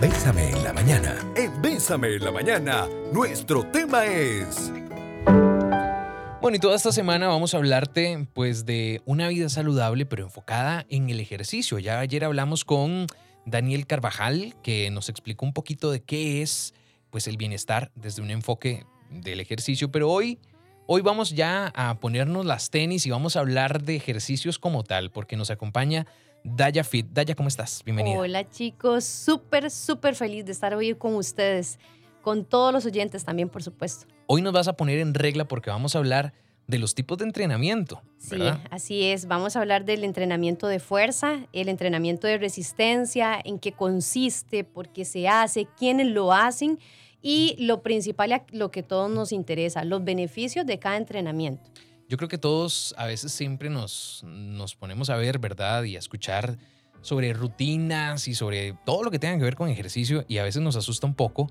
Bésame en la mañana. En Bésame en la mañana, nuestro tema es... Bueno, y toda esta semana vamos a hablarte pues de una vida saludable pero enfocada en el ejercicio. Ya ayer hablamos con Daniel Carvajal que nos explicó un poquito de qué es pues el bienestar desde un enfoque del ejercicio, pero hoy hoy vamos ya a ponernos las tenis y vamos a hablar de ejercicios como tal porque nos acompaña Daya Fit. Daya, ¿cómo estás? Bienvenida. Hola chicos, súper, súper feliz de estar hoy con ustedes, con todos los oyentes también, por supuesto. Hoy nos vas a poner en regla porque vamos a hablar de los tipos de entrenamiento. Sí, así es. Vamos a hablar del entrenamiento de fuerza, el entrenamiento de resistencia, en qué consiste, por qué se hace, quiénes lo hacen y lo principal, lo que todos nos interesa, los beneficios de cada entrenamiento. Yo creo que todos a veces siempre nos, nos ponemos a ver, ¿verdad? Y a escuchar sobre rutinas y sobre todo lo que tenga que ver con ejercicio y a veces nos asusta un poco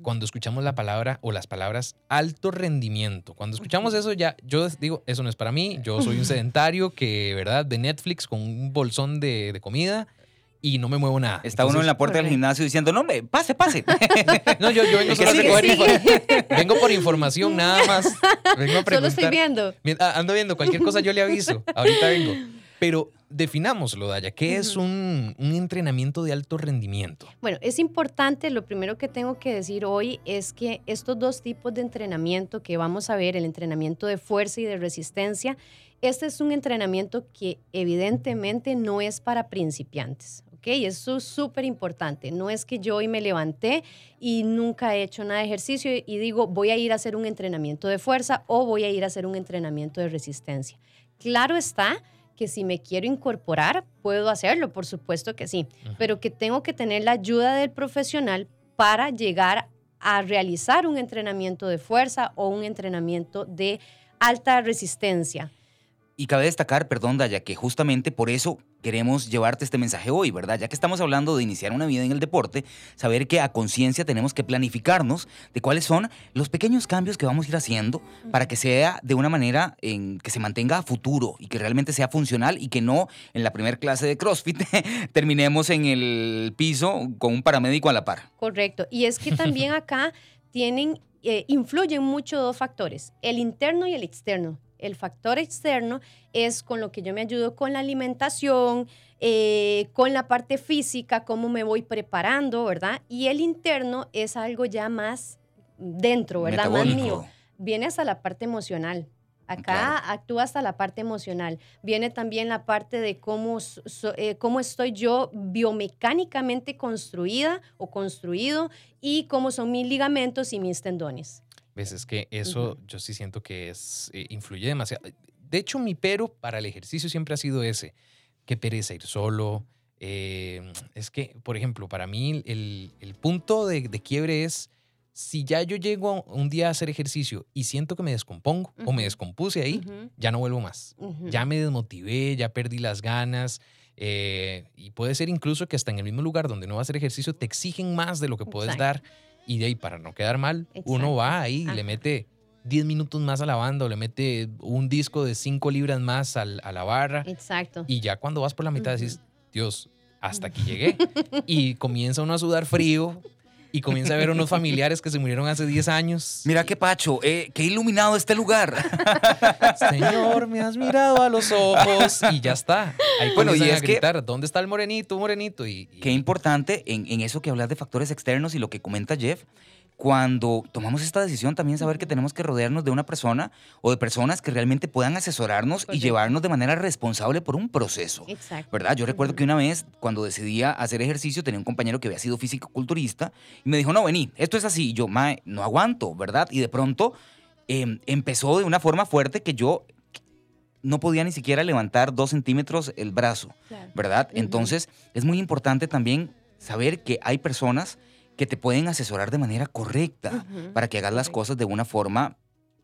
cuando escuchamos la palabra o las palabras alto rendimiento. Cuando escuchamos eso ya, yo digo, eso no es para mí, yo soy un sedentario que, ¿verdad? De Netflix con un bolsón de, de comida y no me muevo nada. Está uno en la puerta del gimnasio diciendo, no, me, pase, pase. no, yo, yo vengo, solo vengo por información nada más. Vengo a preguntar. Solo estoy viendo. Ah, ando viendo, cualquier cosa yo le aviso. Ahorita vengo. Pero definámoslo, Daya. ¿Qué es un, un, entrenamiento de alto rendimiento? Bueno, es importante, lo primero que tengo que decir hoy es que estos dos tipos de entrenamiento que vamos a ver, el entrenamiento de fuerza y de resistencia, este es un entrenamiento que evidentemente no es para principiantes. ¿Ok? Eso es súper importante. No es que yo hoy me levanté y nunca he hecho nada de ejercicio y digo, voy a ir a hacer un entrenamiento de fuerza o voy a ir a hacer un entrenamiento de resistencia. Claro está que si me quiero incorporar, puedo hacerlo, por supuesto que sí, pero que tengo que tener la ayuda del profesional para llegar a realizar un entrenamiento de fuerza o un entrenamiento de alta resistencia. Y cabe destacar, perdón, Daya, que justamente por eso queremos llevarte este mensaje hoy, ¿verdad? Ya que estamos hablando de iniciar una vida en el deporte, saber que a conciencia tenemos que planificarnos de cuáles son los pequeños cambios que vamos a ir haciendo para que sea de una manera en que se mantenga a futuro y que realmente sea funcional y que no en la primera clase de CrossFit terminemos en el piso con un paramédico a la par. Correcto. Y es que también acá tienen, eh, influyen mucho dos factores, el interno y el externo. El factor externo es con lo que yo me ayudo con la alimentación, eh, con la parte física, cómo me voy preparando, ¿verdad? Y el interno es algo ya más dentro, ¿verdad? Más mío. Viene hasta la parte emocional. Acá actúa hasta la parte emocional. Viene también la parte de cómo, eh, cómo estoy yo biomecánicamente construida o construido y cómo son mis ligamentos y mis tendones. ¿Ves? Es que eso yo sí siento que es, eh, influye demasiado. De hecho, mi pero para el ejercicio siempre ha sido ese. Qué pereza ir solo. Eh, es que, por ejemplo, para mí el, el punto de, de, quiebre es si ya yo llego un día a hacer ejercicio y siento que me descompongo o me descompuse ahí, ya no vuelvo más. Ya me desmotivé, ya perdí las ganas. Eh, y puede ser incluso que hasta en el mismo lugar donde no vas a hacer ejercicio te exigen más de lo que puedes dar y de ahí, para no quedar mal, uno va ahí y le mete 10 minutos más a la banda o le mete un disco de 5 libras más a la barra. Exacto. Y ya cuando vas por la mitad decís, Dios, hasta aquí llegué. y comienza uno a sudar frío, y comienza a ver unos familiares que se murieron hace 10 años. Mira qué pacho, eh, qué iluminado este lugar. Señor, me has mirado a los ojos y ya está. Ahí bueno, y es a gritar, ¿dónde está el morenito, morenito? Y, Qué importante en, en eso que hablas de factores externos y lo que comenta Jeff, cuando tomamos esta decisión, también saber que tenemos que rodearnos de una persona o de personas que realmente puedan asesorarnos y llevarnos de manera responsable por un proceso. Exacto. ¿Verdad? Yo recuerdo que una vez, cuando decidía hacer ejercicio, tenía un compañero que había sido físico-culturista y me dijo, no, vení, esto es así. Y yo, mae, no aguanto, ¿verdad? Y de pronto em, empezó de una forma fuerte que yo no podía ni siquiera levantar dos centímetros el brazo, ¿verdad? Entonces, es muy importante también saber que hay personas que te pueden asesorar de manera correcta para que hagas las cosas de una forma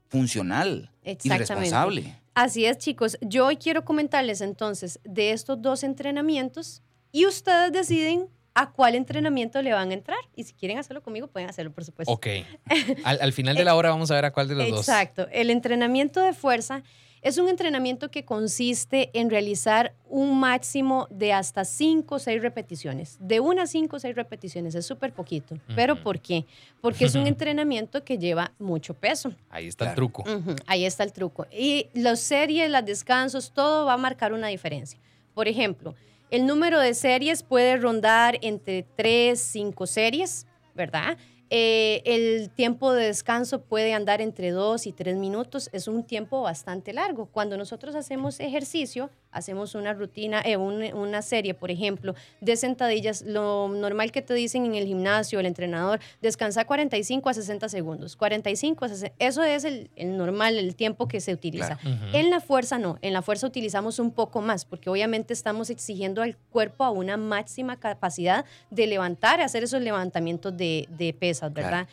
funcional y responsable. Así es, chicos. Yo hoy quiero comentarles entonces de estos dos entrenamientos y ustedes deciden a cuál entrenamiento le van a entrar. Y si quieren hacerlo conmigo, pueden hacerlo, por supuesto. Ok. Al, final de la hora vamos a ver a cuál de los dos. Exacto. El entrenamiento de fuerza Es un entrenamiento que consiste en realizar un máximo de hasta 5 o 6 repeticiones. De una a 5 o 6 repeticiones es súper poquito. ¿Pero por qué? Porque es un entrenamiento que lleva mucho peso. Ahí está el truco. Ahí está el truco. Y las series, los descansos, todo va a marcar una diferencia. Por ejemplo, el número de series puede rondar entre 3, 5 series, ¿verdad? Eh, el tiempo de descanso puede andar entre dos y tres minutos. Es un tiempo bastante largo. Cuando nosotros hacemos ejercicio, hacemos una rutina, eh, una serie, por ejemplo, de sentadillas, lo normal que te dicen en el gimnasio, el entrenador, descansa 45 a 60 segundos. 45 a 60, eso es el, normal, el tiempo que se utiliza. En la fuerza no, en la fuerza utilizamos un poco más, porque obviamente estamos exigiendo al cuerpo a una máxima capacidad de levantar, hacer esos levantamientos de, de pesas, ¿verdad?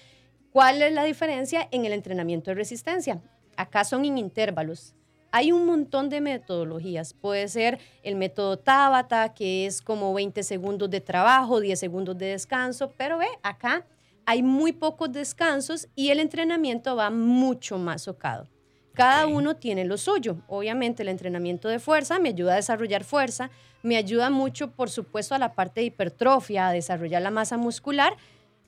¿Cuál es la diferencia en el entrenamiento de resistencia? Acá son en intervalos hay un montón de metodologías. Puede ser el método Tabata, que es como 20 segundos de trabajo, 10 segundos de descanso, pero ve, acá hay muy pocos descansos y el entrenamiento va mucho más socado. Cada uno tiene lo suyo. Obviamente el entrenamiento de fuerza me ayuda a desarrollar fuerza, me ayuda mucho, por supuesto, a la parte de hipertrofia, a desarrollar la masa muscular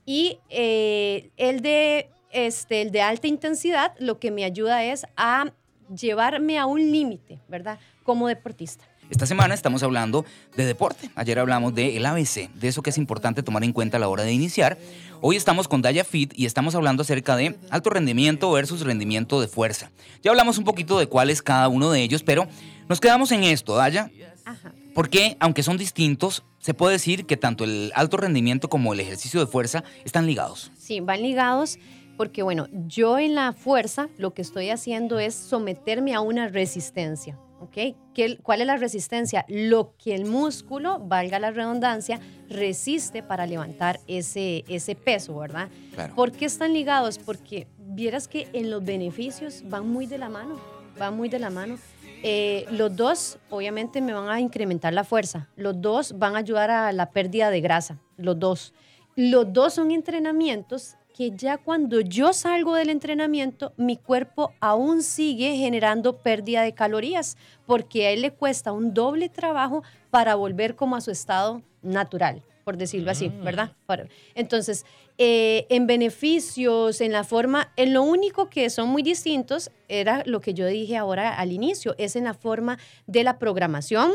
y eh, el, de, este, el de alta intensidad lo que me ayuda es a llevarme a un límite, ¿verdad? Como deportista. Esta semana estamos hablando de deporte. Ayer hablamos del ABC, de eso que es importante tomar en cuenta a la hora de iniciar. Hoy estamos con Daya Fit y estamos hablando acerca de alto rendimiento versus rendimiento de fuerza. Ya hablamos un poquito de cuál es cada uno de ellos, pero nos quedamos en esto, Daya. Ajá. Porque, aunque son distintos, se puede decir que tanto el alto rendimiento como el ejercicio de fuerza están ligados. Sí, van ligados porque bueno, yo en la fuerza lo que estoy haciendo es someterme a una resistencia. ¿ok? ¿Cuál es la resistencia? Lo que el músculo, valga la redundancia, resiste para levantar ese, ese peso, ¿verdad? ¿Por qué están ligados? Porque vieras que en los beneficios van muy de la mano, van muy de la mano. Eh, los dos, obviamente, me van a incrementar la fuerza. Los dos van a ayudar a la pérdida de grasa. Los dos. Los dos son entrenamientos que ya cuando yo salgo del entrenamiento, mi cuerpo aún sigue generando pérdida de calorías, porque a él le cuesta un doble trabajo para volver como a su estado natural, por decirlo así, mm. ¿verdad? Entonces, eh, en beneficios, en la forma, en lo único que son muy distintos, era lo que yo dije ahora al inicio, es en la forma de la programación,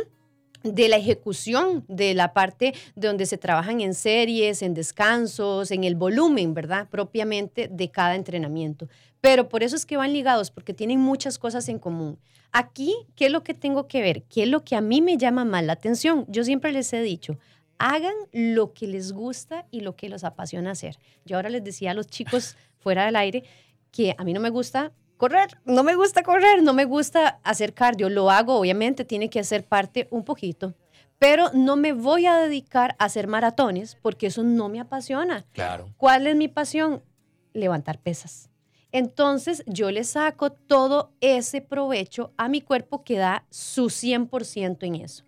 de la ejecución de la parte donde se trabajan en series, en descansos, en el volumen, ¿verdad? Propiamente de cada entrenamiento. Pero por eso es que van ligados, porque tienen muchas cosas en común. Aquí, ¿qué es lo que tengo que ver? ¿Qué es lo que a mí me llama más la atención? Yo siempre les he dicho, hagan lo que les gusta y lo que los apasiona hacer. Yo ahora les decía a los chicos fuera del aire que a mí no me gusta correr. No me gusta correr, no me gusta hacer cardio. Lo hago, obviamente, tiene que hacer parte un poquito. Pero no me voy a dedicar a hacer maratones porque eso no me apasiona. Claro. ¿Cuál es mi pasión? Levantar pesas. Entonces yo le saco todo ese provecho a mi cuerpo que da su 100% en eso.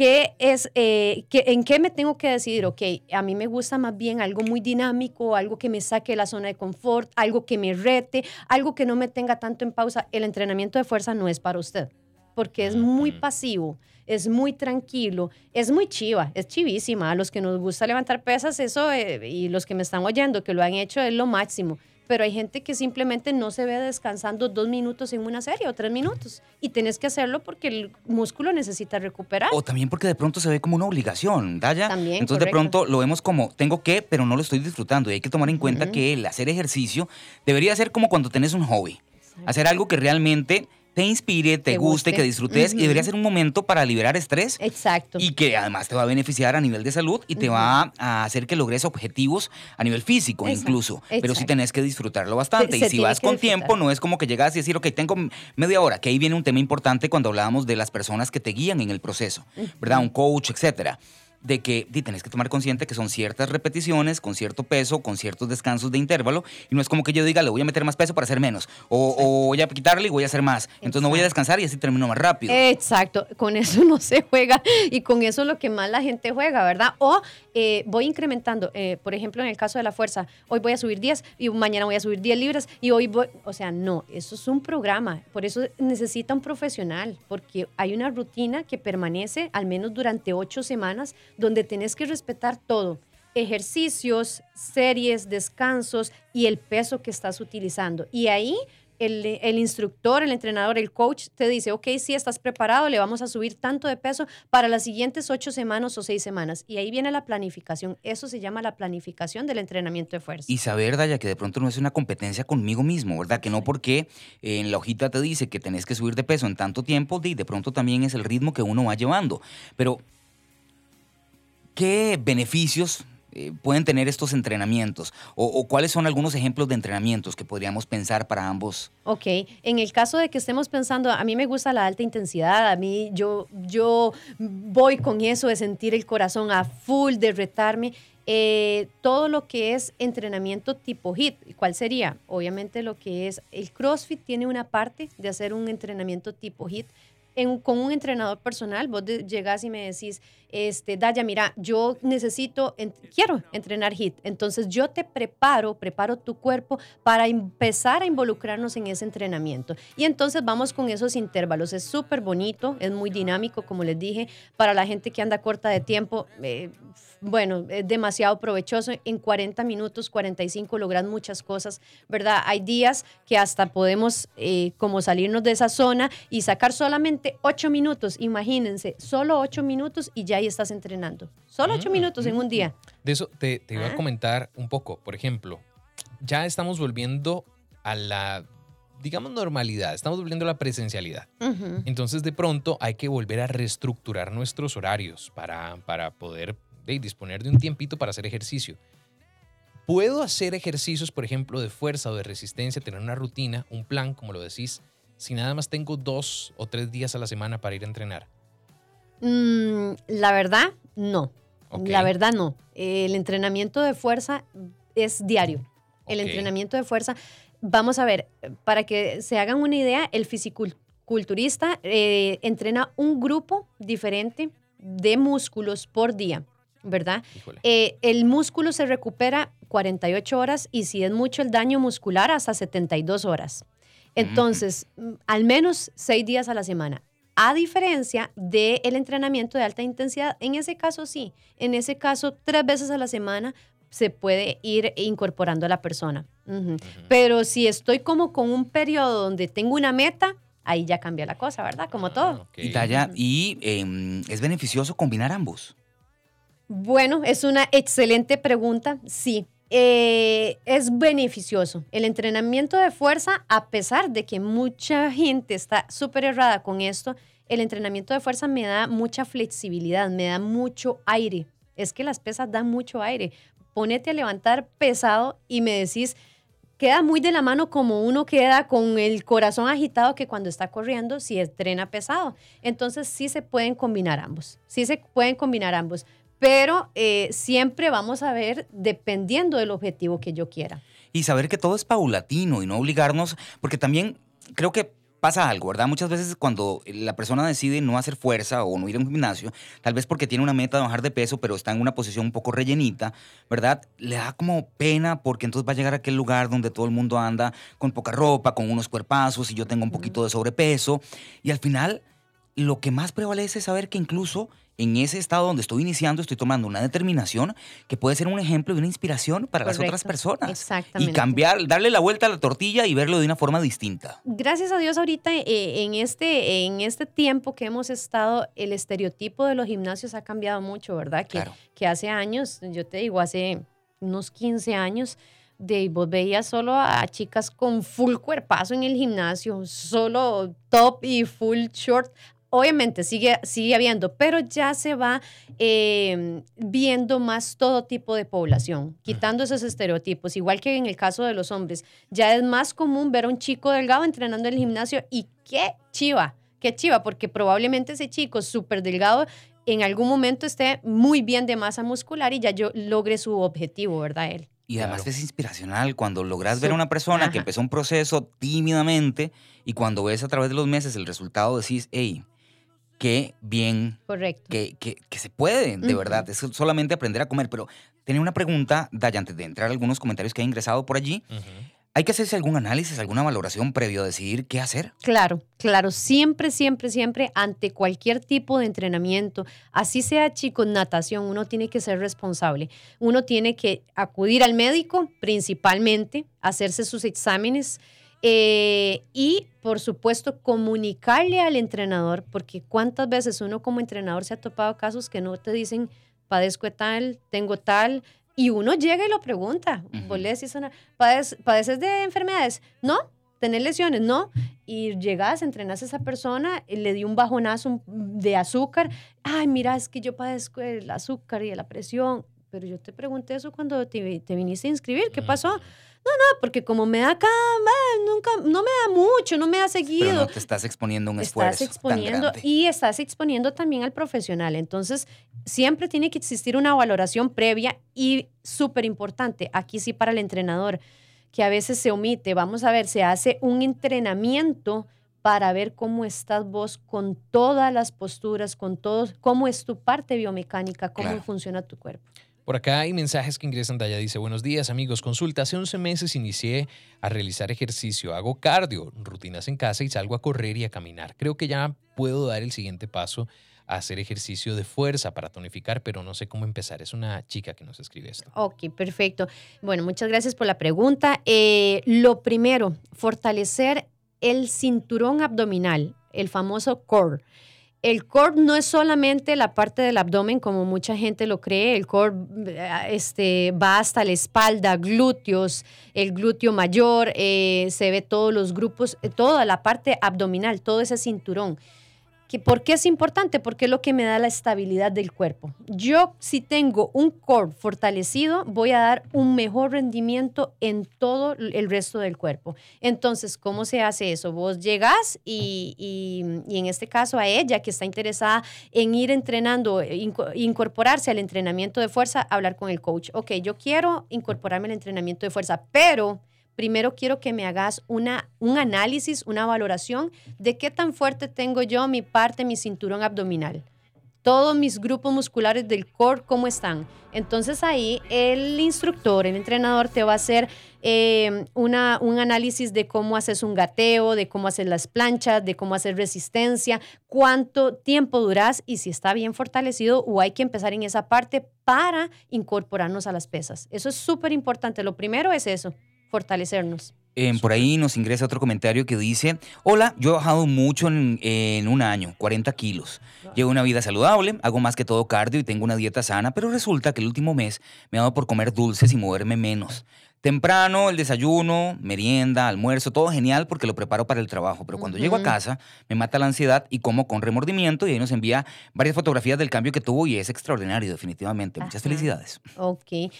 ¿Qué es, eh, ¿En qué me tengo que decidir? Ok, a mí me gusta más bien algo muy dinámico, algo que me saque de la zona de confort, algo que me rete, algo que no me tenga tanto en pausa. El entrenamiento de fuerza no es para usted, porque es muy pasivo, es muy tranquilo, es muy chiva, es chivísima. A los que nos gusta levantar pesas, eso, eh, y los que me están oyendo, que lo han hecho, es lo máximo pero hay gente que simplemente no se ve descansando dos minutos en una serie o tres minutos y tienes que hacerlo porque el músculo necesita recuperar. O también porque de pronto se ve como una obligación, Daya. También, Entonces de pronto lo vemos como tengo que, pero no lo estoy disfrutando y hay que tomar en cuenta que el hacer ejercicio debería ser como cuando tenés un hobby. Hacer algo que realmente te inspire, te, guste, que disfrutes y debería ser un momento para liberar estrés. Exacto. Y que además te va a beneficiar a nivel de salud y te va a hacer que logres objetivos a nivel físico incluso. Pero sí tenés que disfrutarlo bastante. y si vas con tiempo, no es como que llegas y decir, ok, tengo media hora, que ahí viene un tema importante cuando hablábamos de las personas que te guían en el proceso, ¿verdad? Un coach, etcétera de que di, tenés que tomar consciente que son ciertas repeticiones, con cierto peso, con ciertos descansos de intervalo, y no es como que yo diga, le voy a meter más peso para hacer menos, o, o voy a quitarle y voy a hacer más. Entonces no voy a descansar y así termino más rápido. Exacto, con eso no se juega y con eso es lo que más la gente juega, ¿verdad? O eh, voy incrementando, eh, por ejemplo, en el caso de la fuerza, hoy voy a subir 10 y mañana voy a subir 10 libras y hoy voy, o sea, no, eso es un programa, por eso necesita un profesional, porque hay una rutina que permanece al menos durante ocho semanas donde tenés que respetar todo. Ejercicios, series, descansos y el peso que estás utilizando. Y ahí el, instructor, el entrenador, el coach te dice, ok, si estás preparado, le vamos a subir tanto de peso para las siguientes ocho semanas o seis semanas. Y ahí viene la planificación. Eso se llama la planificación del entrenamiento de fuerza. Y saber, Daya, que de pronto no es una competencia conmigo mismo, ¿verdad? Que no porque en la hojita te dice que tenés que subir de peso en tanto tiempo, de, de pronto también es el ritmo que uno va llevando. Pero, ¿qué beneficios eh, pueden tener estos entrenamientos? O, cuáles son algunos ejemplos de entrenamientos que podríamos pensar para ambos? Ok, en el caso de que estemos pensando, a mí me gusta la alta intensidad, a mí yo, yo voy con eso de sentir el corazón a full, de retarme. Eh, todo lo que es entrenamiento tipo HIT, ¿cuál sería? Obviamente lo que es el CrossFit tiene una parte de hacer un entrenamiento tipo HIT con un entrenador personal, vos llegás y me decís, este, Daya, mira, yo necesito, quiero entrenar HIT, entonces yo te preparo, preparo tu cuerpo para empezar a involucrarnos en ese entrenamiento. Y entonces vamos con esos intervalos, es súper bonito, es muy dinámico, como les dije, para la gente que anda corta de tiempo. Eh, bueno, es demasiado provechoso. En 40 minutos, 45 logran muchas cosas, ¿verdad? Hay días que hasta podemos eh, como salirnos de esa zona y sacar solamente 8 minutos. Imagínense, solo 8 minutos y ya ahí estás entrenando. Solo 8 mm, minutos en un día. De eso te, te iba a ah. comentar un poco. Por ejemplo, ya estamos volviendo a la digamos, normalidad, estamos volviendo a la presencialidad. Entonces, de pronto, hay que volver a reestructurar nuestros horarios para, para poder disponer de un tiempito para hacer ejercicio. Puedo hacer ejercicios, por ejemplo, de fuerza o de resistencia, tener una rutina, un plan, como lo decís, si nada más tengo dos o tres días a la semana para ir a entrenar. Mm, la verdad, no. La verdad, no. El entrenamiento de fuerza es diario. El entrenamiento de fuerza, vamos a ver, para que se hagan una idea, el fisiculturista eh, entrena un grupo diferente de músculos por día. ¿verdad? Eh, el músculo se recupera 48 horas y si es mucho el daño muscular, hasta 72 horas. Entonces, mm, al menos seis días a la semana. A diferencia del entrenamiento de alta intensidad, en ese caso sí, en ese caso tres veces a la semana se puede ir incorporando a la persona. Pero si estoy como con un periodo donde tengo una meta, ahí ya cambia la cosa, ¿verdad? Como ah, todo. Y, y em, es beneficioso combinar ambos. Bueno, es una excelente pregunta. Sí, eh, es beneficioso. El entrenamiento de fuerza, a pesar de que mucha gente está súper errada con esto, el entrenamiento de fuerza me da mucha flexibilidad, me da mucho aire. Es que las pesas dan mucho aire. Ponete a levantar pesado y me decís, queda muy de la mano como uno queda con el corazón agitado que cuando está corriendo si entrena pesado. Entonces sí se pueden combinar ambos. Sí se pueden combinar ambos pero eh, siempre vamos a ver dependiendo del objetivo que yo quiera. Y saber que todo es paulatino y no obligarnos, porque también creo que pasa algo, ¿verdad? Muchas veces cuando la persona decide no hacer fuerza o no ir a un gimnasio, tal vez porque tiene una meta de bajar de peso, pero está en una posición un poco rellenita, ¿verdad? Le da como pena porque entonces va a llegar a aquel lugar donde todo el mundo anda con poca ropa, con unos cuerpazos y yo tengo un poquito de sobrepeso. Y al final, lo que más prevalece es saber que incluso en ese estado donde estoy iniciando, estoy tomando una determinación que puede ser un ejemplo y una inspiración para las otras personas. Exactamente. Y cambiar, darle la vuelta a la tortilla y verlo de una forma distinta. Gracias a Dios ahorita eh, en, este, en este tiempo que hemos estado, el estereotipo de los gimnasios ha cambiado mucho, ¿verdad? Que, que hace años, yo te digo, hace unos 15 años, de vos veías solo a chicas con full cuerpazo en el gimnasio, solo top y full short obviamente sigue, sigue habiendo, pero ya se va em, viendo más todo tipo de población, quitando esos estereotipos, igual que en el caso de los hombres. Ya es más común ver a un chico delgado entrenando en el gimnasio y qué chiva, qué chiva, porque probablemente ese chico súper delgado en algún momento esté muy bien de masa muscular y ya yo logre su objetivo, ¿verdad? Él. Y además Claro. es inspiracional cuando logras ver a una persona ajá. que empezó un proceso tímidamente y cuando ves a través de los meses el resultado decís, hey, qué bien, Correcto. que, que, que se puede, de verdad. Es solamente aprender a comer. Pero tenía una pregunta, Daya, antes de entrar a algunos comentarios que han ingresado por allí. ¿Hay que hacerse algún análisis, alguna valoración previo a decidir qué hacer? Claro, claro, siempre, siempre, siempre ante cualquier tipo de entrenamiento, así sea chicos, natación, uno tiene que ser responsable. Uno tiene que acudir al médico principalmente, hacerse sus exámenes eh, y, por supuesto, comunicarle al entrenador, porque cuántas veces uno como entrenador se ha topado casos que no te dicen, padezco de tal, tengo tal, y uno llega y lo pregunta. Ujú. Vos le decís, a una, "¿Padec- ¿padeces de enfermedades? No, ¿tenés lesiones? No. Y llegas, entrenas a esa persona, y le dio un bajonazo de azúcar. Ay, mira, es que yo padezco el azúcar y de la presión. Pero yo te pregunté eso cuando te, te viniste a inscribir. ¿Qué pasó? Ujú. Ah, porque como me da acá, nunca, no me da mucho, no me da seguido. Pero no te estás exponiendo un esfuerzo Estás tan exponiendo grande. y estás exponiendo también al profesional. Entonces, siempre tiene que existir una valoración previa y súper importante, aquí sí para el entrenador, que a veces se omite. Vamos a ver, se hace un entrenamiento para ver cómo estás vos con todas las posturas, con todos, cómo es tu parte biomecánica, cómo Claro. funciona tu cuerpo. Por acá hay mensajes que ingresan. Daya dice, buenos días amigos, consulta. Hace 11 meses inicié a realizar ejercicio. Hago cardio, rutinas en casa y salgo a correr y a caminar. Creo que ya puedo dar el siguiente paso a hacer ejercicio de fuerza para tonificar, pero no sé cómo empezar. Es una chica que nos escribe esto. Ok, perfecto. Bueno, muchas gracias por la pregunta. Eh, lo primero, fortalecer el cinturón abdominal, el famoso core. El core no es solamente la parte del abdomen como mucha gente lo cree, el core eh, este, va hasta la espalda, glúteos, el glúteo mayor, eh, se ve todos los grupos, eh, toda la parte abdominal, todo ese cinturón. ¿Que ¿Por qué es importante? Porque es lo que me da la estabilidad del cuerpo. Yo, si tengo un core fortalecido, voy a dar un mejor rendimiento en todo el resto del cuerpo. Entonces, ¿cómo se hace eso? Vos llegas y, y- en este caso a ella que está interesada en ir entrenando, inco- incorporarse al entrenamiento de fuerza, hablar con el coach. Ok, yo quiero incorporarme al entrenamiento de fuerza, pero primero quiero que me hagas una, un análisis, una valoración de qué tan fuerte tengo yo mi parte, mi cinturón abdominal. Todos mis grupos musculares del core, ¿cómo están? Entonces ahí el instructor, el entrenador te va a hacer eh, una, un análisis de cómo haces un gateo, de cómo haces las planchas, de cómo hacer resistencia, cuánto tiempo duras y si está bien fortalecido o hay que empezar en esa parte para incorporarnos a las pesas. Eso es súper importante. Lo primero es eso, fortalecernos. Eh, por ahí nos ingresa otro comentario que dice, hola, yo he bajado mucho en, en un año, 40 kilos. Llevo una vida saludable, hago más que todo cardio y tengo una dieta sana, pero resulta que el último mes me ha dado por comer dulces y moverme menos. Temprano, el desayuno, merienda, almuerzo, todo genial porque lo preparo para el trabajo. Pero cuando llego a casa, me mata la ansiedad y como con remordimiento y ahí nos envía varias fotografías del cambio que tuvo y es extraordinario, definitivamente. Muchas felicidades. Ok.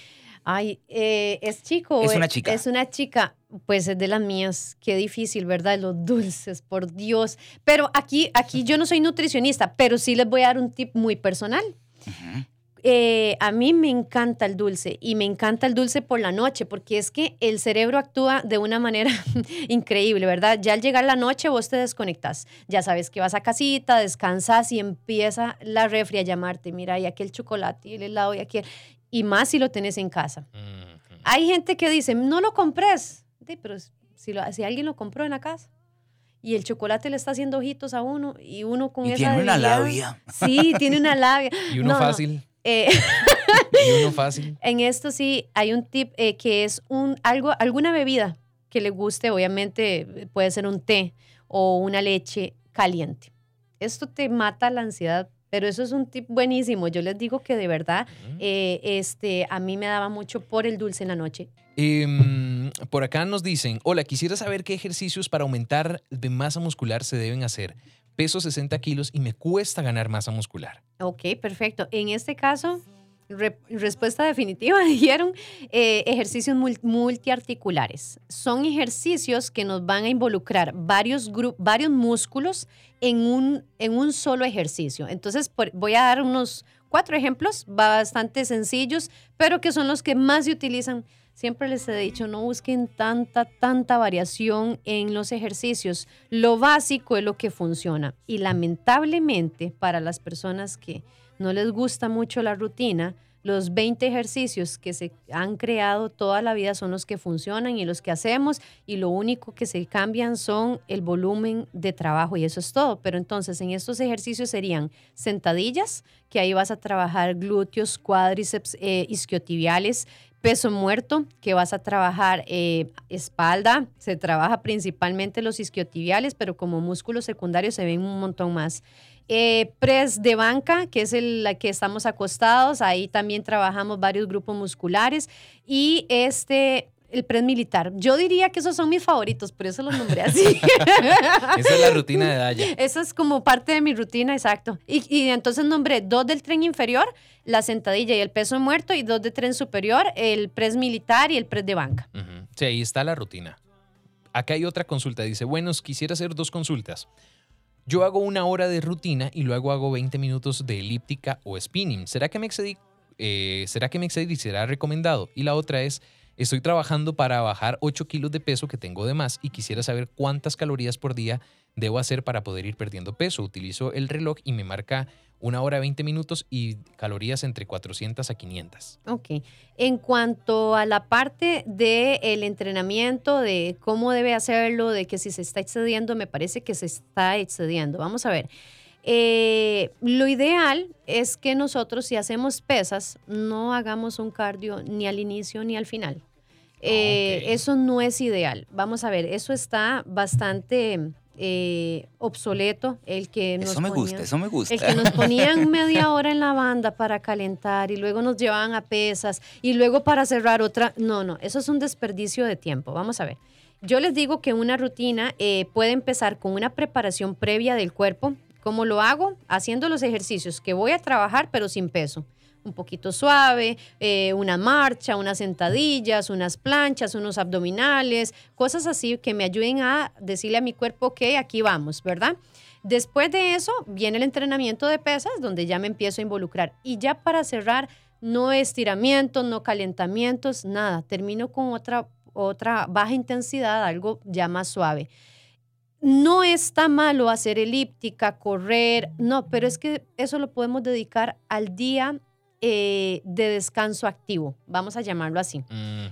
Ay, eh, ¿es chico? Es una chica. Es una chica. Pues es de las mías. Qué difícil, ¿verdad? Los dulces, por Dios. Pero aquí, aquí yo no soy nutricionista, pero sí les voy a dar un tip muy personal. Eh, a mí me encanta el dulce y me encanta el dulce por la noche porque es que el cerebro actúa de una manera increíble, ¿verdad? Ya al llegar la noche vos te desconectas, ya sabes que vas a casita, descansas y empieza la refri a llamarte, mira, y aquel chocolate y el helado y aquel, y más si lo tenés en casa. Ujú. Hay gente que dice, no lo compres, Sí, pero si, lo- si alguien lo compró en la casa y el chocolate le está haciendo ojitos a uno y uno con Y esa tiene una labia. Sí, tiene una labia. Y uno No, no. fácil. Eh, Y uno fácil. En esto sí hay un tip eh, que es un, algo, alguna bebida que le guste, obviamente puede ser un té o una leche caliente. Esto te mata la ansiedad, pero eso es un tip buenísimo. Yo les digo que de verdad eh, este, a mí me daba mucho por el dulce en la noche. Em, por acá nos dicen, hola, quisiera saber qué ejercicios para aumentar de masa muscular se deben hacer. Peso 60 kilos y me cuesta ganar masa muscular. Ok, perfecto. En este caso, Re- respuesta definitiva, dijeron eh, ejercicios mul- multiarticulares. Son ejercicios que nos van a involucrar varios, varios músculos en un, en un solo ejercicio. Entonces, voy a dar unos cuatro ejemplos bastante sencillos, pero que son los que más se utilizan. Siempre les he dicho, no busquen tanta, tanta variación en los ejercicios. Lo básico es lo que funciona. Y lamentablemente, para las personas que no les gusta mucho la rutina, los 20 ejercicios que se han creado toda la vida son los que funcionan y los que hacemos y lo único que se cambian son el volumen de trabajo y eso es todo. Pero entonces en estos ejercicios serían sentadillas, que ahí vas a trabajar glúteos, cuádriceps, eh, isquiotibiales, peso muerto, que vas a trabajar eh, espalda, se trabaja principalmente los isquiotibiales, pero como músculos secundarios se ven un montón más. Eh, press de banca, que es el la que estamos acostados, ahí también trabajamos varios grupos musculares y este el press militar. Yo diría que esos son mis favoritos, por eso los nombré así. Esa es la rutina de Daya. Eso es como parte de mi rutina, exacto. Y, y entonces nombré dos del tren inferior, la sentadilla y el peso muerto, y dos del tren superior, el press militar y el press de banca. Sí, ahí está la rutina. Acá hay otra consulta. Dice, bueno, quisiera hacer dos consultas. Yo hago una hora de rutina y luego hago 20 minutos de elíptica o spinning. ¿Será que me excedí? Eh, ¿Será que me será recomendado? Y la otra es, estoy trabajando para bajar 8 kilos de peso que tengo de más y quisiera saber cuántas calorías por día debo hacer para poder ir perdiendo peso. Utilizo el reloj y me marca una hora 20 minutos y calorías entre 400 a 500. Ok. En cuanto a la parte del entrenamiento, de cómo debe hacerlo, de que si se está excediendo, me parece que se está excediendo. Vamos a ver. Eh, lo ideal es que nosotros, si hacemos pesas, no hagamos un cardio ni al inicio ni al final. Eh, Ok. Eso no es ideal. Vamos a ver, eso está bastante eh, obsoleto. El que nos Eso me gusta, ponían- eso me gusta. el que nos ponían media hora en la banda para calentar y luego nos llevaban a pesas y luego para cerrar otra. No, no, eso es un desperdicio de tiempo. Vamos a ver. Yo les digo que una rutina eh, puede empezar con una preparación previa del cuerpo. ¿Cómo lo hago? Haciendo los ejercicios que voy a trabajar, pero sin peso. Un poquito suave, eh, una marcha, unas sentadillas, unas planchas, unos abdominales, cosas así que me ayuden a decirle a mi cuerpo, ok, aquí vamos, ¿verdad? Después de eso viene el entrenamiento de pesas, donde ya me empiezo a involucrar. Y ya para cerrar, no estiramientos, no calentamientos, nada. Termino con otra, otra baja intensidad, algo ya más suave. No está malo hacer elíptica, correr, no, pero es que eso lo podemos dedicar al día eh, de descanso activo, vamos a llamarlo así.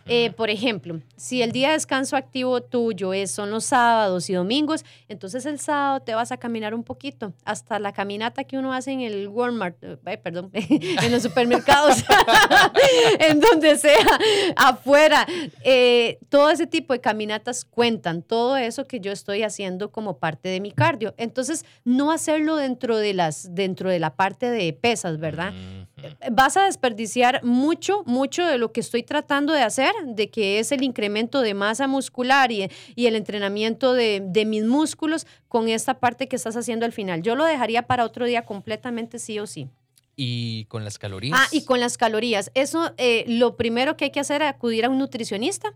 Eh, por ejemplo, si el día de descanso activo tuyo es, son los sábados y domingos, entonces el sábado te vas a caminar un poquito, hasta la caminata que uno hace en el Walmart, eh, perdón, en los supermercados, en donde sea, afuera. Todo ese tipo de caminatas cuentan, todo eso que yo estoy haciendo como parte de mi cardio. Entonces, no hacerlo dentro de, las, dentro de la parte de pesas, ¿verdad? Vas a desperdiciar mucho, mucho de lo que estoy tratando de hacer, de que es el incremento de masa muscular y, y el entrenamiento de, de mis músculos con esta parte que estás haciendo al final. Yo lo dejaría para otro día completamente sí o sí. Y con las calorías. Ah, y con las calorías. Eso, eh, lo primero que hay que hacer es acudir a un nutricionista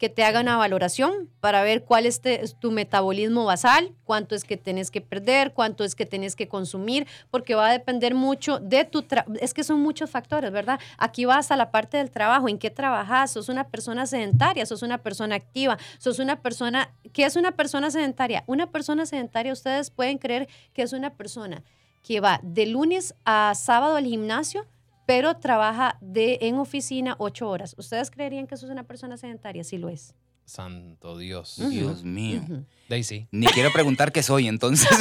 que te haga una valoración para ver cuál es, tu metabolismo basal, cuánto es que tenés que perder, cuánto es que tenés que consumir, porque va a depender mucho de tu. Es que son muchos factores, ¿verdad? Aquí va hasta la parte del trabajo, en qué trabajas, sos una persona sedentaria, sos una persona activa, sos una persona, ¿qué es una persona sedentaria? Una persona sedentaria, ustedes pueden creer que es una persona que va de lunes a sábado al gimnasio, pero trabaja de, en oficina ocho horas. ¿Ustedes creerían que eso es una persona sedentaria? Sí lo es. Santo Dios. Dios mío. Ahí sí. Ni quiero preguntar qué soy, entonces.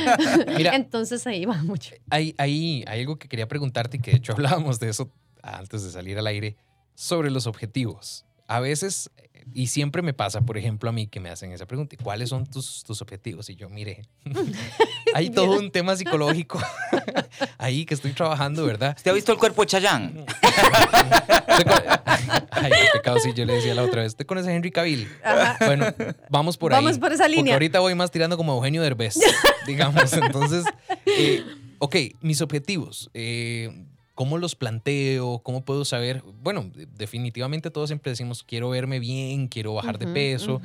Mira, Entonces ahí va mucho. hay, hay, hay algo que quería preguntarte y que de hecho hablábamos de eso antes de salir al aire, sobre los objetivos. A veces, y siempre me pasa, por ejemplo, a mí que me hacen esa pregunta, ¿y ¿cuáles son tus, tus objetivos? Y yo, mire, hay todo un tema psicológico ahí que estoy trabajando, ¿verdad? ¿Usted ha visto el cuerpo de Chayán? ¿Usted con- Ay, qué pecado, sí, yo le decía la otra vez, ¿usted conoce a Henry Cavill? Ajá. Bueno, vamos por ahí. Vamos por esa Porque línea. ahorita voy más tirando como Eugenio Derbez, digamos. Entonces, eh, ok, mis objetivos. Eh, ¿cómo los planteo? ¿Cómo puedo saber? Bueno, definitivamente todos siempre decimos, quiero verme bien, quiero bajar de peso,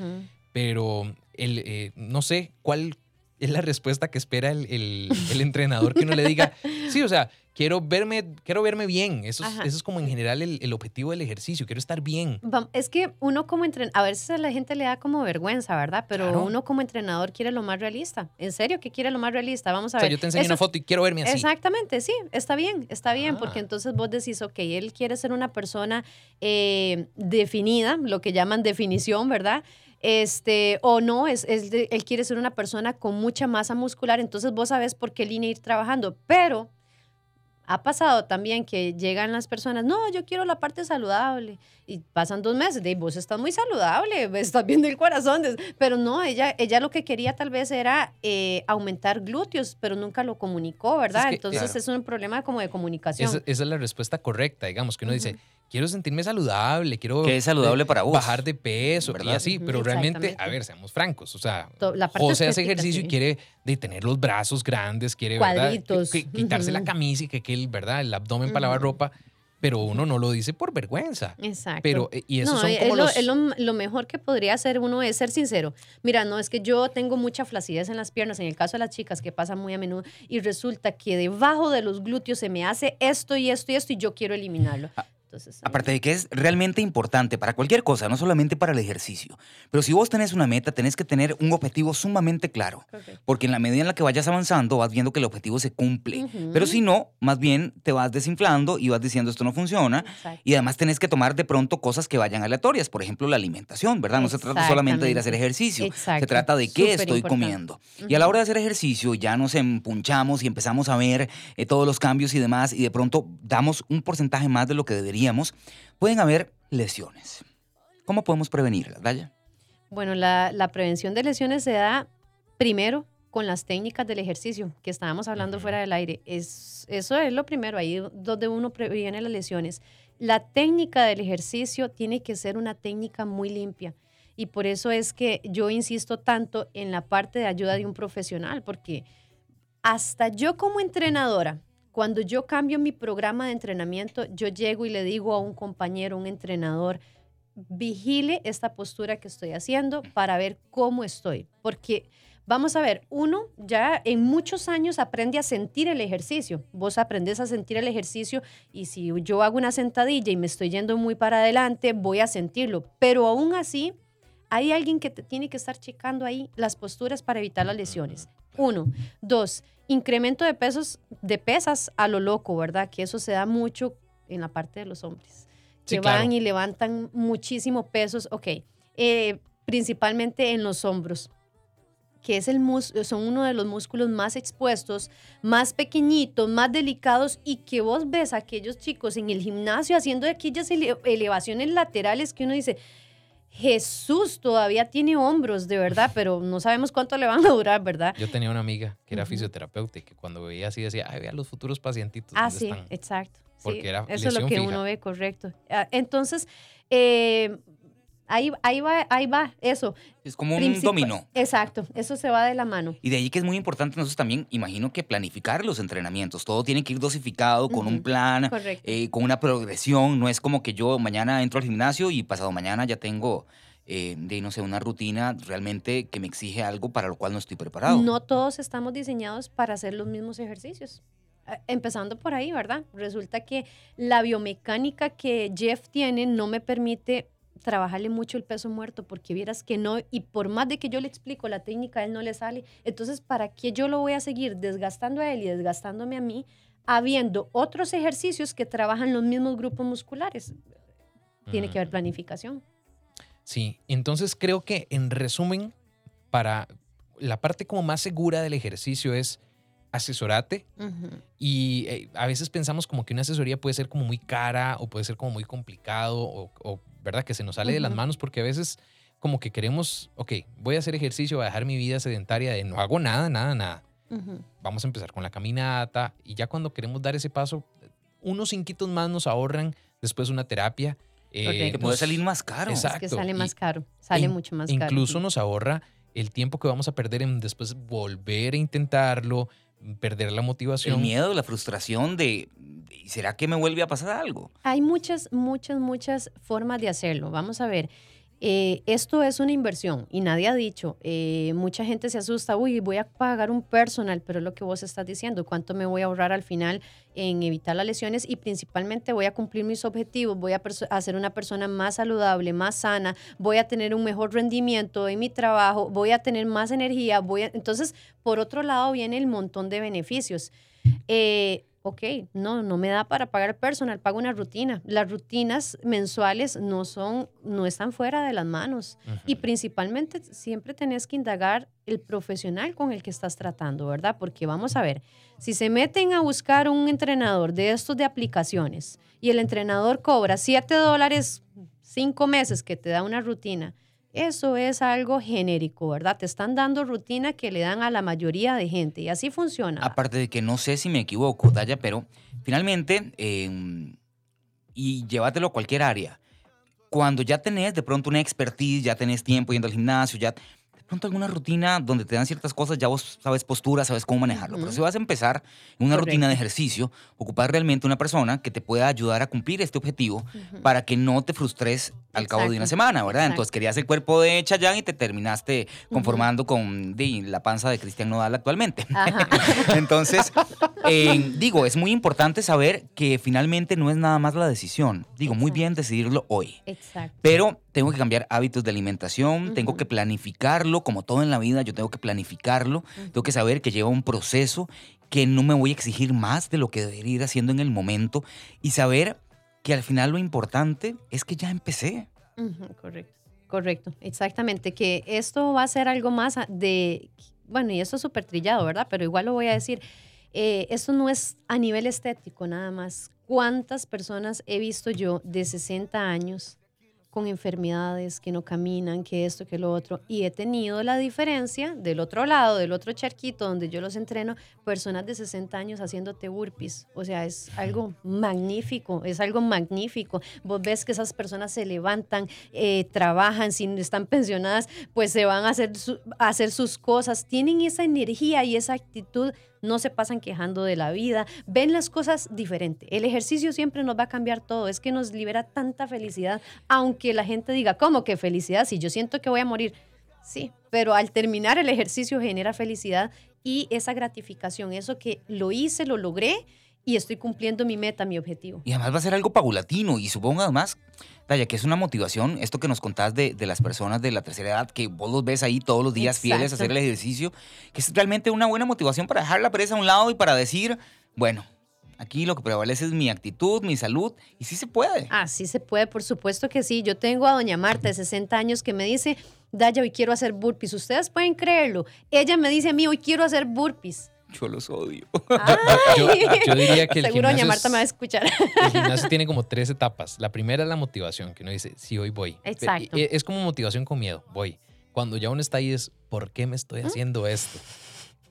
pero el, eh, no sé cuál es la respuesta que espera el, el- el entrenador que uno le diga, sí, o sea, quiero verme, quiero verme bien. Eso es, eso es como en general el, el objetivo del ejercicio, quiero estar bien. Es que uno como entrenador, a veces a la gente le da como vergüenza, ¿verdad? Pero Claro. uno como entrenador quiere lo más realista. ¿En serio que quiere lo más realista? Vamos a O sea, ver. yo te enseño Eso una foto y quiero verme así. Exactamente, sí, está bien, está bien, Ah. porque entonces vos decís, ok, él quiere ser una persona eh, definida, lo que llaman definición, ¿verdad? Este, o no, es, es de- él quiere ser una persona con mucha masa muscular, entonces vos sabes por qué línea ir trabajando, pero ha pasado también que llegan las personas, no, yo quiero la parte saludable. Y pasan dos meses, de vos estás muy saludable, estás bien del corazón. Pero no, ella, ella lo que quería tal vez era eh, aumentar glúteos, pero nunca lo comunicó, ¿verdad? que, Entonces claro. es un problema como de comunicación. Esa, esa es la respuesta correcta, digamos, que uno dice. Quiero sentirme saludable, quiero Que es saludable eh, para vos. bajar de peso y ¿verdad? así, Ujú, pero realmente, a ver, seamos francos, o sea, la parte José hace ejercicio y quiere de tener los brazos grandes, quiere quitarse la camisa y que, que el, ¿verdad? el abdomen para lavar ropa, pero uno no lo dice por vergüenza. Exacto. Pero, eh, y esos no, son es como lo, los... es lo- lo mejor que podría hacer uno es ser sincero. Mira, no, es que yo tengo mucha flacidez en las piernas, en el caso de las chicas, que pasa muy a menudo, y resulta que debajo de los glúteos se me hace esto y esto y esto, y yo quiero eliminarlo. Entonces, Aparte de que es realmente importante para cualquier cosa, no solamente para el ejercicio. Pero si vos tenés una meta, tenés que tener un objetivo sumamente claro. Porque en la medida en la que vayas avanzando, vas viendo que el objetivo se cumple. Pero si no, más bien te vas desinflando y vas diciendo esto no funciona. Exacto. Y además tenés que tomar de pronto cosas que vayan aleatorias. Por ejemplo, la alimentación, ¿verdad? No se trata solamente de ir a hacer ejercicio. Exacto. Se trata de qué Súper estoy importante. comiendo. Y a la hora de hacer ejercicio ya nos empunchamos y empezamos a ver eh, todos los cambios y demás y de pronto damos un porcentaje más de lo que deberíamos. Pueden haber lesiones. ¿Cómo podemos prevenirlas, Daya? Bueno, la, la prevención de lesiones se da primero con las técnicas del ejercicio que estábamos hablando fuera del aire. Es, eso es lo primero, ahí donde uno previene las lesiones. La técnica del ejercicio tiene que ser una técnica muy limpia. Y por eso es que yo insisto tanto en la parte de ayuda de un profesional, porque hasta yo como entrenadora, cuando yo cambio mi programa de entrenamiento, yo llego y le digo a un compañero, un entrenador, vigile esta postura que estoy haciendo para ver cómo estoy. Porque vamos a ver, uno ya en muchos años aprende a sentir el ejercicio. Vos aprendes a sentir el ejercicio y si yo hago una sentadilla y me estoy yendo muy para adelante, voy a sentirlo. Pero aún así, hay alguien que te tiene que estar checando ahí las posturas para evitar las lesiones. Uno. Dos, incremento de pesos, de pesas a lo loco, ¿verdad? Que eso se da mucho en la parte de los hombres. Que claro. van y levantan muchísimo pesos, ok. eh, principalmente en los hombros que es el mus- son uno de los músculos más expuestos, más pequeñitos, más delicados y que vos ves a aquellos chicos en el gimnasio haciendo aquellas ele- elevaciones laterales que uno dice, Jesús todavía tiene hombros, de verdad, pero no sabemos cuánto le van a durar, ¿verdad? Yo tenía una amiga que era fisioterapeuta y que cuando veía así decía, ay, vea los futuros pacientitos. Ah, ¿dónde sí, están?". exacto. sí, Porque era Eso es lo que fija. uno ve, correcto. Ah, Entonces, eh, ahí, ahí, va, ahí va eso. Es como un dominó. Exacto, eso se va de la mano. Y de ahí que es muy importante entonces también, imagino que planificar los entrenamientos. Todo tiene que ir dosificado, con un plan, eh, con una progresión. No es como que yo mañana entro al gimnasio y pasado mañana ya tengo, eh, de no sé, una rutina realmente que me exige algo para lo cual no estoy preparado. No todos estamos diseñados para hacer los mismos ejercicios. Ah, Empezando por ahí, ¿verdad? Resulta que la biomecánica que Jeff tiene no me permite trabajarle mucho el peso muerto porque vieras que no, y por más de que yo le explico la técnica, a él no le sale. Entonces, ¿para qué yo lo voy a seguir desgastando a él y desgastándome a mí, habiendo otros ejercicios que trabajan los mismos grupos musculares? Tiene que haber planificación. Sí, entonces creo que en resumen, para la parte como más segura del ejercicio es asesorate Ujú. y eh, a veces pensamos como que una asesoría puede ser como muy cara o puede ser como muy complicado o, o, verdad que se nos sale de las manos porque a veces como que queremos, ok, voy a hacer ejercicio, voy a dejar mi vida sedentaria de no hago nada, nada, nada. Ujú. Vamos a empezar con la caminata y ya cuando queremos dar ese paso, unos cinquitos más nos ahorran después una terapia. eh, Correcto. Que puede nos- salir más caro. Exacto. Es que sale más caro, sale in- mucho más caro. Incluso nos ahorra el tiempo que vamos a perder en después volver a intentarlo, perder la El motivación. miedo, la frustración de, de, ¿será que me vuelve a pasar algo? Hay muchas, muchas, muchas formas de hacerlo. Vamos a ver. Eh, esto es una inversión y nadie ha dicho, eh, mucha gente se asusta, uy, voy a pagar un personal, pero es lo que vos estás diciendo, cuánto me voy a ahorrar al final en evitar las lesiones y principalmente voy a cumplir mis objetivos, voy a, a ser una persona más saludable, más sana, voy a tener un mejor rendimiento en mi trabajo, voy a tener más energía, voy a... entonces, por otro lado viene el montón de beneficios. Eh, ok, no, no me da para pagar personal, pago una rutina. Las rutinas mensuales no son, no están fuera de las manos. Uh -huh. Y principalmente siempre tenés que indagar el profesional con el que estás tratando, ¿verdad? Porque vamos a ver, si se meten a buscar un entrenador de estos de aplicaciones y el entrenador cobra 7 dólares cinco meses que te da una rutina, eso es algo genérico, ¿verdad? Te están dando rutina que le dan a la mayoría de gente y así funciona. Aparte de que no sé si me equivoco, Daya, pero finalmente, eh, y llévatelo a cualquier área, cuando ya tenés de pronto una expertise, ya tenés tiempo yendo al gimnasio, ya pronto alguna rutina donde te dan ciertas cosas, ya vos sabes postura, sabes cómo manejarlo. Uh -huh. Pero si vas a empezar en una Correcto. rutina de ejercicio, ocupar realmente una persona que te pueda ayudar a cumplir este objetivo uh -huh. para que no te frustres al Exacto. cabo de una semana, ¿verdad? Exacto. Entonces querías el cuerpo de Chayanne y te terminaste conformando uh -huh. con de, la panza de Cristian Nodal actualmente. Entonces, eh, digo, es muy importante saber que finalmente no es nada más la decisión. Digo, muy bien decidirlo hoy. Exacto. Pero tengo que cambiar hábitos de alimentación, tengo que planificarlo, como todo en la vida, yo tengo que planificarlo, tengo que saber que lleva un proceso, que no me voy a exigir más de lo que debería ir haciendo en el momento y saber que al final lo importante es que ya empecé. Correcto, correcto, exactamente, que esto va a ser algo más de, bueno, y esto es súper trillado, ¿verdad? Pero igual lo voy a decir, eh, esto no es a nivel estético nada más. ¿Cuántas personas he visto yo de 60 años con enfermedades, que no caminan, que esto, que lo otro. Y he tenido la diferencia del otro lado, del otro charquito donde yo los entreno, personas de 60 años haciéndote burpees. O sea, es algo magnífico, es algo magnífico. Vos ves que esas personas se levantan, eh, trabajan, si están pensionadas, pues se van a hacer, a hacer sus cosas. Tienen esa energía y esa actitud no se pasan quejando de la vida, ven las cosas diferente. El ejercicio siempre nos va a cambiar todo, es que nos libera tanta felicidad, aunque la gente diga, ¿cómo que felicidad? Si yo siento que voy a morir. Sí, pero al terminar el ejercicio genera felicidad y esa gratificación, eso que lo hice, lo logré y estoy cumpliendo mi meta, mi objetivo. Y además va a ser algo paulatino y supongo además, Taya, que es una motivación, esto que nos contás de, de, las personas de la tercera edad, que vos los ves ahí todos los días Exacto. fieles a hacer el ejercicio, que es realmente una buena motivación para dejar la pereza a un lado y para decir, bueno, aquí lo que prevalece es mi actitud, mi salud, y sí se puede. Ah, sí se puede, por supuesto que sí. Yo tengo a doña Marta de 60 años que me dice, Daya, hoy quiero hacer burpees. Ustedes pueden creerlo. Ella me dice a mí, hoy quiero hacer burpees yo los odio. Yo, yo, diría que el Seguro doña Marta es, me va a escuchar. El gimnasio tiene como tres etapas. La primera es la motivación, que uno dice, sí, hoy voy. Exacto. Es como motivación con miedo, voy. Cuando ya uno está ahí es, ¿por qué me estoy haciendo esto?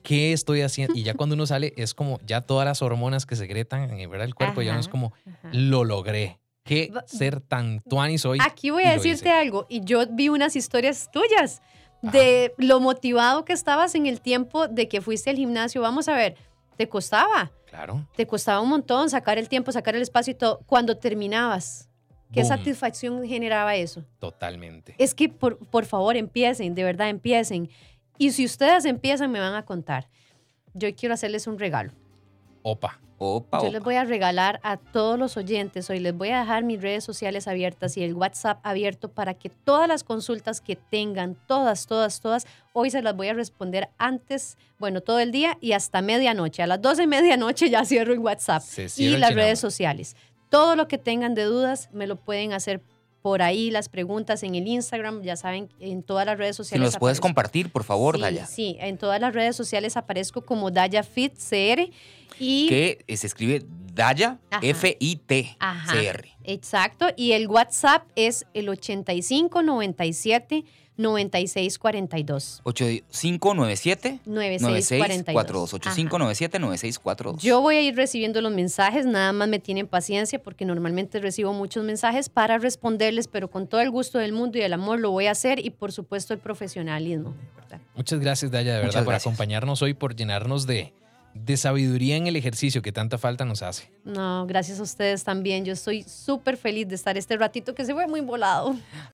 ¿Qué estoy haciendo? Y ya cuando uno sale es como ya todas las hormonas que secretan en el cuerpo, ajá, ya no es como, ajá. lo logré. ¿Qué ser tan tuani soy? Aquí voy a decirte algo. Y yo vi unas historias tuyas de lo motivado que estabas en el tiempo de que fuiste al gimnasio. Vamos a ver, te costaba. Claro. Te costaba un montón sacar el tiempo, sacar el espacio y todo. Cuando terminabas, ¿qué Boom. satisfacción generaba eso? Totalmente. Es que, por, por favor, empiecen, de verdad, empiecen. Y si ustedes empiezan, me van a contar. Yo quiero hacerles un regalo. Opa. Opa, Yo opa. les voy a regalar a todos los oyentes hoy, les voy a dejar mis redes sociales abiertas y el WhatsApp abierto para que todas las consultas que tengan, todas, todas, todas, hoy se las voy a responder antes, bueno, todo el día y hasta medianoche. A las 12 de medianoche ya cierro el WhatsApp y las redes sociales. Todo lo que tengan de dudas me lo pueden hacer por ahí las preguntas en el Instagram, ya saben, en todas las redes sociales. Si nos puedes compartir, por favor, sí, Daya. Sí, en todas las redes sociales aparezco como Daya Fit CR y Que se escribe Daya, Ajá. F-I-T-C-R. Exacto, y el WhatsApp es el 8597 9642. 8597 9642. 9642. 8597 9642. Yo voy a ir recibiendo los mensajes, nada más me tienen paciencia porque normalmente recibo muchos mensajes para responderles, pero con todo el gusto del mundo y el amor lo voy a hacer y por supuesto el profesionalismo. ¿verdad? Muchas gracias, Daya, de verdad, Muchas por gracias. acompañarnos hoy, por llenarnos de, de sabiduría en el ejercicio que tanta falta nos hace. No, gracias a ustedes también. Yo estoy súper feliz de estar este ratito que se fue muy volado.